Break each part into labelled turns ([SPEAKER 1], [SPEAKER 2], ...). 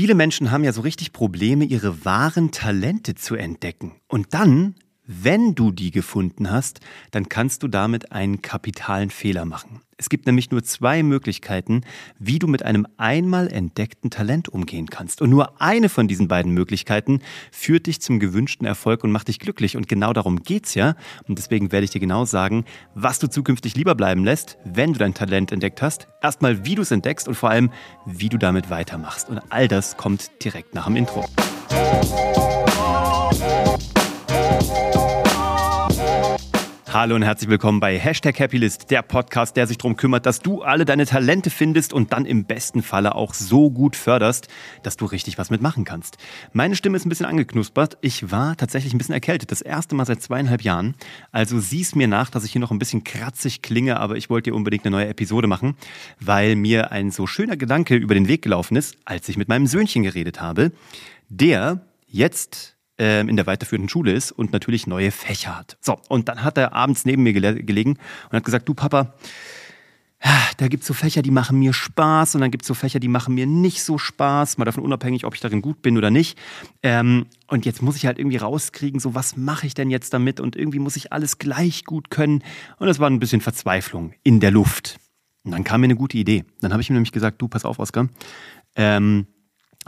[SPEAKER 1] Viele Menschen haben ja so richtig Probleme, ihre wahren Talente zu entdecken. Und dann, wenn du die gefunden hast, dann kannst du damit einen kapitalen Fehler machen. Es gibt nämlich nur zwei Möglichkeiten, wie du mit einem einmal entdeckten Talent umgehen kannst. Und nur eine von diesen beiden Möglichkeiten führt dich zum gewünschten Erfolg und macht dich glücklich. Und genau darum geht's ja. Und deswegen werde ich dir genau sagen, was du zukünftig lieber bleiben lässt, wenn du dein Talent entdeckt hast. Erstmal, wie du es entdeckst und vor allem, wie du damit weitermachst. Und all das kommt direkt nach dem Intro. Hallo und herzlich willkommen bei Hashtag Happylist, der Podcast, der sich darum kümmert, dass du alle deine Talente findest und dann im besten Falle auch so gut förderst, dass du richtig was mitmachen kannst. Meine Stimme ist ein bisschen angeknuspert. Ich war tatsächlich ein bisschen erkältet. Das erste Mal seit zweieinhalb Jahren. Also sieh's mir nach, dass ich hier noch ein bisschen kratzig klinge, aber ich wollte dir unbedingt eine neue Episode machen, weil mir ein so schöner Gedanke über den Weg gelaufen ist, als ich mit meinem Söhnchen geredet habe, der jetzt ähm, in der weiterführenden Schule ist und natürlich neue Fächer hat. So, und dann hat er abends neben mir gele gelegen und hat gesagt, du Papa, da gibt's so Fächer, die machen mir Spaß und dann gibt's so Fächer, die machen mir nicht so Spaß, mal davon unabhängig, ob ich darin gut bin oder nicht. Ähm, und jetzt muss ich halt irgendwie rauskriegen, so was mache ich denn jetzt damit und irgendwie muss ich alles gleich gut können. Und das war ein bisschen Verzweiflung in der Luft. Und dann kam mir eine gute Idee. Dann habe ich ihm nämlich gesagt, du, pass auf, Oskar, ähm,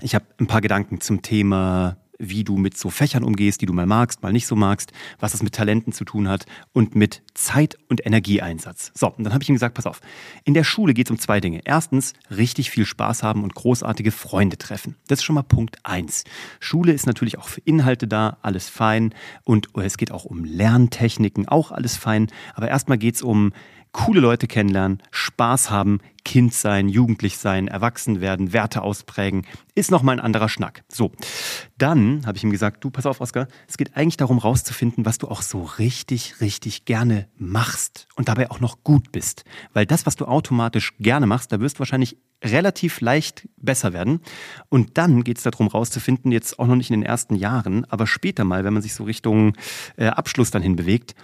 [SPEAKER 1] ich habe ein paar Gedanken zum Thema wie du mit so Fächern umgehst, die du mal magst, mal nicht so magst, was das mit Talenten zu tun hat und mit Zeit- und Energieeinsatz. So, und dann habe ich ihm gesagt, pass auf, in der Schule geht es um zwei Dinge. Erstens, richtig viel Spaß haben und großartige Freunde treffen. Das ist schon mal Punkt eins. Schule ist natürlich auch für Inhalte da, alles fein. Und es geht auch um Lerntechniken, auch alles fein. Aber erstmal geht es um coole Leute kennenlernen, Spaß haben, Kind sein, jugendlich sein, erwachsen werden, Werte ausprägen, ist nochmal ein anderer Schnack. So, dann habe ich ihm gesagt, du, pass auf, Oskar, es geht eigentlich darum rauszufinden, was du auch so richtig, richtig gerne machst und dabei auch noch gut bist. Weil das, was du automatisch gerne machst, da wirst du wahrscheinlich relativ leicht besser werden. Und dann geht es darum rauszufinden, jetzt auch noch nicht in den ersten Jahren, aber später mal, wenn man sich so Richtung äh, Abschluss dann hin bewegt,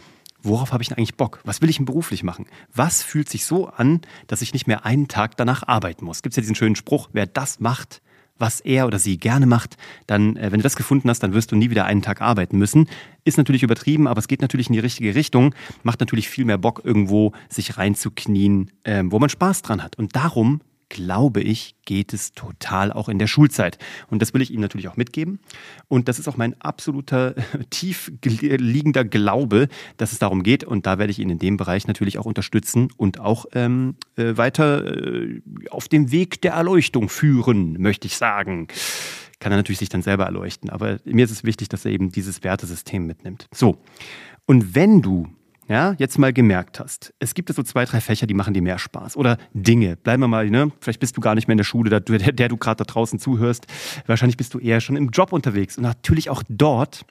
[SPEAKER 1] worauf habe ich denn eigentlich Bock? Was will ich denn beruflich machen? Was fühlt sich so an, dass ich nicht mehr einen Tag danach arbeiten muss? Gibt es ja diesen schönen Spruch, wer das macht, was er oder sie gerne macht, dann, äh, wenn du das gefunden hast, dann wirst du nie wieder einen Tag arbeiten müssen. Ist natürlich übertrieben, aber es geht natürlich in die richtige Richtung. Macht natürlich viel mehr Bock, irgendwo sich reinzuknien, äh, wo man Spaß dran hat. Und darum glaube ich, geht es total auch in der Schulzeit. Und das will ich Ihnen natürlich auch mitgeben. Und das ist auch mein absoluter tief liegender Glaube, dass es darum geht. Und da werde ich Ihnen in dem Bereich natürlich auch unterstützen und auch ähm, äh, weiter äh, auf dem Weg der Erleuchtung führen, möchte ich sagen kann er natürlich sich dann selber erleuchten. Aber mir ist es wichtig, dass er eben dieses Wertesystem mitnimmt. So. Und wenn du ja, jetzt mal gemerkt hast, es gibt so zwei, drei Fächer, die machen dir mehr Spaß. Oder Dinge. Bleiben wir mal, ne? Vielleicht bist du gar nicht mehr in der Schule, der, der, der du gerade da draußen zuhörst. Wahrscheinlich bist du eher schon im Job unterwegs. Und natürlich auch dort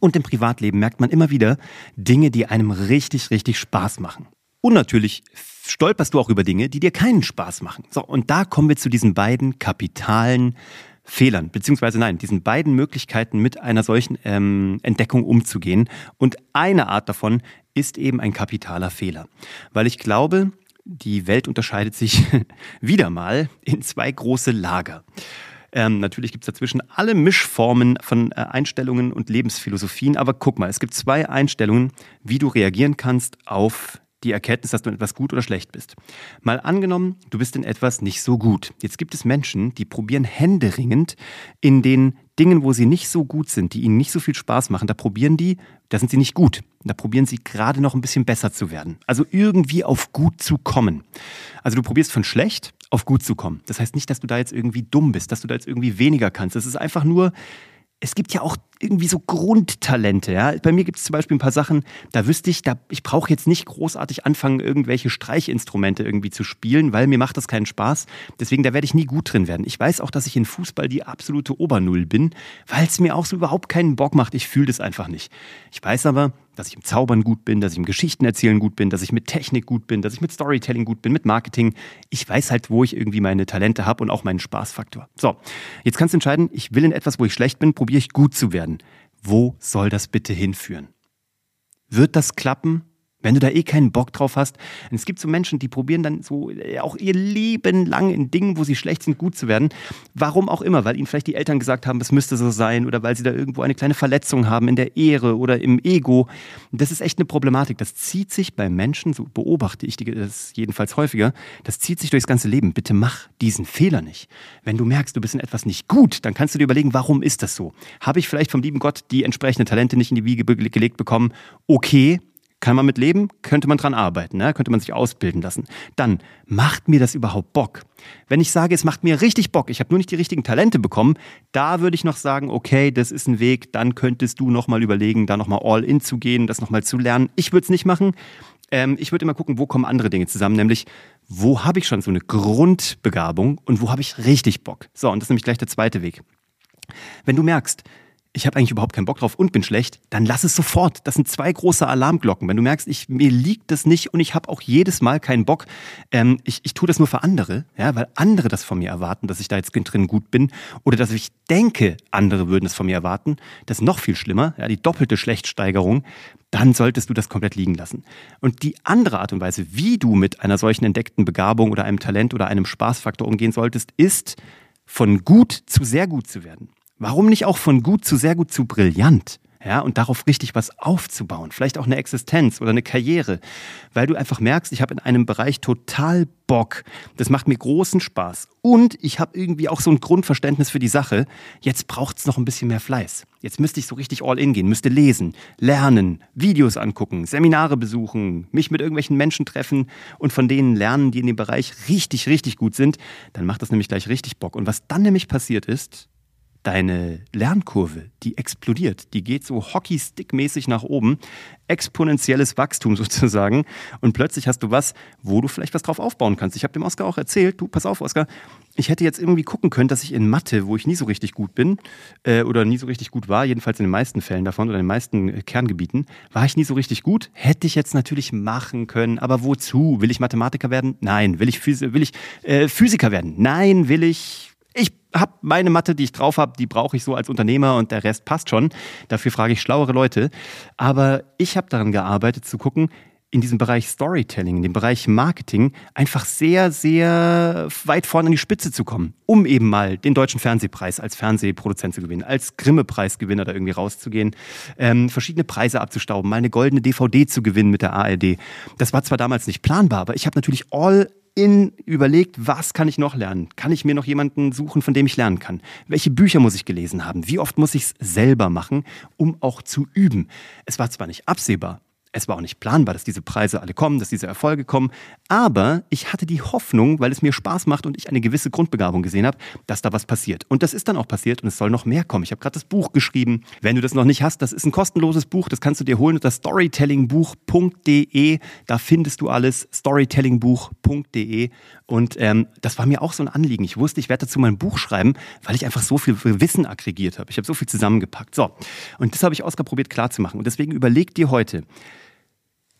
[SPEAKER 1] und im Privatleben merkt man immer wieder Dinge, die einem richtig, richtig Spaß machen. Und natürlich stolperst du auch über Dinge, die dir keinen Spaß machen. So, und da kommen wir zu diesen beiden kapitalen Fehlern, beziehungsweise nein, diesen beiden Möglichkeiten mit einer solchen ähm, Entdeckung umzugehen. Und eine Art davon ist eben ein kapitaler Fehler. Weil ich glaube, die Welt unterscheidet sich wieder mal in zwei große Lager. Ähm, natürlich gibt es dazwischen alle Mischformen von äh, Einstellungen und Lebensphilosophien, aber guck mal, es gibt zwei Einstellungen, wie du reagieren kannst auf die Erkenntnis, dass du in etwas gut oder schlecht bist. Mal angenommen, du bist in etwas nicht so gut. Jetzt gibt es Menschen, die probieren händeringend in den Dingen, wo sie nicht so gut sind, die ihnen nicht so viel Spaß machen, da probieren die, da sind sie nicht gut. Da probieren sie gerade noch ein bisschen besser zu werden. Also irgendwie auf gut zu kommen. Also du probierst von schlecht auf gut zu kommen. Das heißt nicht, dass du da jetzt irgendwie dumm bist, dass du da jetzt irgendwie weniger kannst. Das ist einfach nur, es gibt ja auch irgendwie so Grundtalente. Ja? Bei mir gibt es zum Beispiel ein paar Sachen, da wüsste ich, da, ich brauche jetzt nicht großartig anfangen, irgendwelche Streichinstrumente irgendwie zu spielen, weil mir macht das keinen Spaß. Deswegen, da werde ich nie gut drin werden. Ich weiß auch, dass ich in Fußball die absolute Obernull bin, weil es mir auch so überhaupt keinen Bock macht. Ich fühle das einfach nicht. Ich weiß aber, dass ich im Zaubern gut bin, dass ich im Geschichten erzählen gut bin, dass ich mit Technik gut bin, dass ich mit Storytelling gut bin, mit Marketing. Ich weiß halt, wo ich irgendwie meine Talente habe und auch meinen Spaßfaktor. So, jetzt kannst du entscheiden, ich will in etwas, wo ich schlecht bin, probiere ich gut zu werden werden. Wo soll das bitte hinführen? Wird das klappen? Wenn du da eh keinen Bock drauf hast, es gibt so Menschen, die probieren dann so äh, auch ihr Leben lang in Dingen, wo sie schlecht sind, gut zu werden. Warum auch immer, weil ihnen vielleicht die Eltern gesagt haben, es müsste so sein oder weil sie da irgendwo eine kleine Verletzung haben in der Ehre oder im Ego. Das ist echt eine Problematik. Das zieht sich bei Menschen, so beobachte ich das jedenfalls häufiger, das zieht sich durchs ganze Leben. Bitte mach diesen Fehler nicht. Wenn du merkst, du bist in etwas nicht gut, dann kannst du dir überlegen, warum ist das so? Habe ich vielleicht vom lieben Gott die entsprechenden Talente nicht in die Wiege gelegt bekommen? Okay, kann man mit leben? Könnte man dran arbeiten? Ne? Könnte man sich ausbilden lassen? Dann, macht mir das überhaupt Bock? Wenn ich sage, es macht mir richtig Bock, ich habe nur nicht die richtigen Talente bekommen, da würde ich noch sagen, okay, das ist ein Weg, dann könntest du nochmal überlegen, da nochmal all in zu gehen, das nochmal zu lernen. Ich würde es nicht machen. Ähm, ich würde immer gucken, wo kommen andere Dinge zusammen, nämlich wo habe ich schon so eine Grundbegabung und wo habe ich richtig Bock? So, und das ist nämlich gleich der zweite Weg. Wenn du merkst, ich habe eigentlich überhaupt keinen Bock drauf und bin schlecht, dann lass es sofort. Das sind zwei große Alarmglocken. Wenn du merkst, ich, mir liegt das nicht und ich habe auch jedes Mal keinen Bock, ähm, ich, ich tue das nur für andere, ja, weil andere das von mir erwarten, dass ich da jetzt drin gut bin oder dass ich denke, andere würden es von mir erwarten, das ist noch viel schlimmer, ja, die doppelte Schlechtsteigerung, dann solltest du das komplett liegen lassen. Und die andere Art und Weise, wie du mit einer solchen entdeckten Begabung oder einem Talent oder einem Spaßfaktor umgehen solltest, ist, von gut zu sehr gut zu werden. Warum nicht auch von gut zu sehr gut zu brillant? Ja, und darauf richtig was aufzubauen. Vielleicht auch eine Existenz oder eine Karriere. Weil du einfach merkst, ich habe in einem Bereich total Bock. Das macht mir großen Spaß. Und ich habe irgendwie auch so ein Grundverständnis für die Sache. Jetzt braucht es noch ein bisschen mehr Fleiß. Jetzt müsste ich so richtig all in gehen, müsste lesen, lernen, Videos angucken, Seminare besuchen, mich mit irgendwelchen Menschen treffen und von denen lernen, die in dem Bereich richtig, richtig gut sind. Dann macht das nämlich gleich richtig Bock. Und was dann nämlich passiert ist, deine Lernkurve, die explodiert. Die geht so Hockeystick-mäßig nach oben. Exponentielles Wachstum sozusagen. Und plötzlich hast du was, wo du vielleicht was drauf aufbauen kannst. Ich habe dem Oskar auch erzählt, du, pass auf, Oskar, ich hätte jetzt irgendwie gucken können, dass ich in Mathe, wo ich nie so richtig gut bin äh, oder nie so richtig gut war, jedenfalls in den meisten Fällen davon oder in den meisten äh, Kerngebieten, war ich nie so richtig gut. Hätte ich jetzt natürlich machen können, aber wozu? Will ich Mathematiker werden? Nein. Will ich, Phys will ich äh, Physiker werden? Nein. Will ich ich habe meine Mathe, die ich drauf habe, die brauche ich so als Unternehmer und der Rest passt schon. Dafür frage ich schlauere Leute. Aber ich habe daran gearbeitet zu gucken, in diesem Bereich Storytelling, in dem Bereich Marketing, einfach sehr, sehr weit vorne an die Spitze zu kommen, um eben mal den deutschen Fernsehpreis als Fernsehproduzent zu gewinnen, als Grimme-Preisgewinner da irgendwie rauszugehen, ähm, verschiedene Preise abzustauben, mal eine goldene DVD zu gewinnen mit der ARD. Das war zwar damals nicht planbar, aber ich habe natürlich all in überlegt, was kann ich noch lernen? Kann ich mir noch jemanden suchen, von dem ich lernen kann? Welche Bücher muss ich gelesen haben? Wie oft muss ich es selber machen, um auch zu üben? Es war zwar nicht absehbar, es war auch nicht planbar, dass diese Preise alle kommen, dass diese Erfolge kommen. Aber ich hatte die Hoffnung, weil es mir Spaß macht und ich eine gewisse Grundbegabung gesehen habe, dass da was passiert. Und das ist dann auch passiert und es soll noch mehr kommen. Ich habe gerade das Buch geschrieben. Wenn du das noch nicht hast, das ist ein kostenloses Buch. Das kannst du dir holen unter storytellingbuch.de. Da findest du alles. storytellingbuch.de. Und ähm, das war mir auch so ein Anliegen. Ich wusste, ich werde dazu mein Buch schreiben, weil ich einfach so viel Wissen aggregiert habe. Ich habe so viel zusammengepackt. So. Und das habe ich Oskar probiert klarzumachen. Und deswegen überleg dir heute,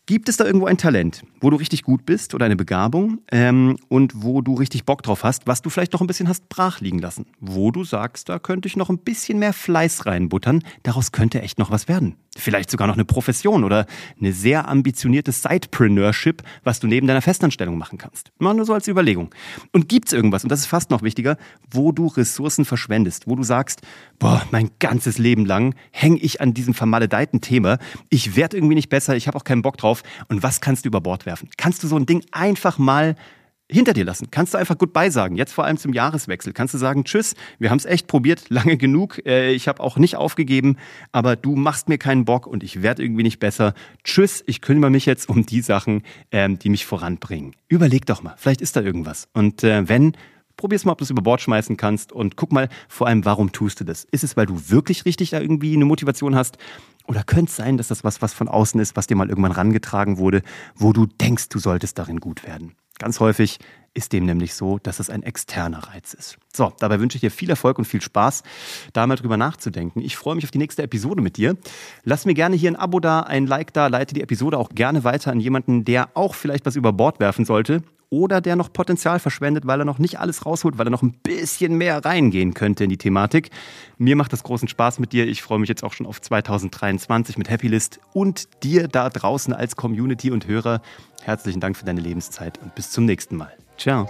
[SPEAKER 1] Gibt es da irgendwo ein Talent, wo du richtig gut bist oder eine Begabung ähm, und wo du richtig Bock drauf hast, was du vielleicht noch ein bisschen hast brach liegen lassen? Wo du sagst, da könnte ich noch ein bisschen mehr Fleiß reinbuttern, daraus könnte echt noch was werden. Vielleicht sogar noch eine Profession oder eine sehr ambitionierte Sidepreneurship, was du neben deiner Festanstellung machen kannst. Mal nur so als Überlegung. Und gibt es irgendwas, und das ist fast noch wichtiger, wo du Ressourcen verschwendest, wo du sagst, boah, mein ganzes Leben lang hänge ich an diesem vermaledeiten Thema, ich werde irgendwie nicht besser, ich habe auch keinen Bock drauf und was kannst du über Bord werfen? Kannst du so ein Ding einfach mal hinter dir lassen. Kannst du einfach Goodbye sagen. Jetzt vor allem zum Jahreswechsel. Kannst du sagen, tschüss, wir haben es echt probiert, lange genug. Äh, ich habe auch nicht aufgegeben, aber du machst mir keinen Bock und ich werde irgendwie nicht besser. Tschüss, ich kümmere mich jetzt um die Sachen, ähm, die mich voranbringen. Überleg doch mal, vielleicht ist da irgendwas. Und äh, wenn, probier's mal, ob du es über Bord schmeißen kannst und guck mal vor allem, warum tust du das? Ist es, weil du wirklich richtig da irgendwie eine Motivation hast? Oder könnte es sein, dass das was, was von außen ist, was dir mal irgendwann rangetragen wurde, wo du denkst, du solltest darin gut werden? Ganz häufig ist dem nämlich so, dass es ein externer Reiz ist. So, dabei wünsche ich dir viel Erfolg und viel Spaß, da mal drüber nachzudenken. Ich freue mich auf die nächste Episode mit dir. Lass mir gerne hier ein Abo da, ein Like da, leite die Episode auch gerne weiter an jemanden, der auch vielleicht was über Bord werfen sollte oder der noch Potenzial verschwendet, weil er noch nicht alles rausholt, weil er noch ein bisschen mehr reingehen könnte in die Thematik. Mir macht das großen Spaß mit dir. Ich freue mich jetzt auch schon auf 2023 mit Happylist und dir da draußen als Community und Hörer. Herzlichen Dank für deine Lebenszeit und bis zum nächsten Mal. Ciao.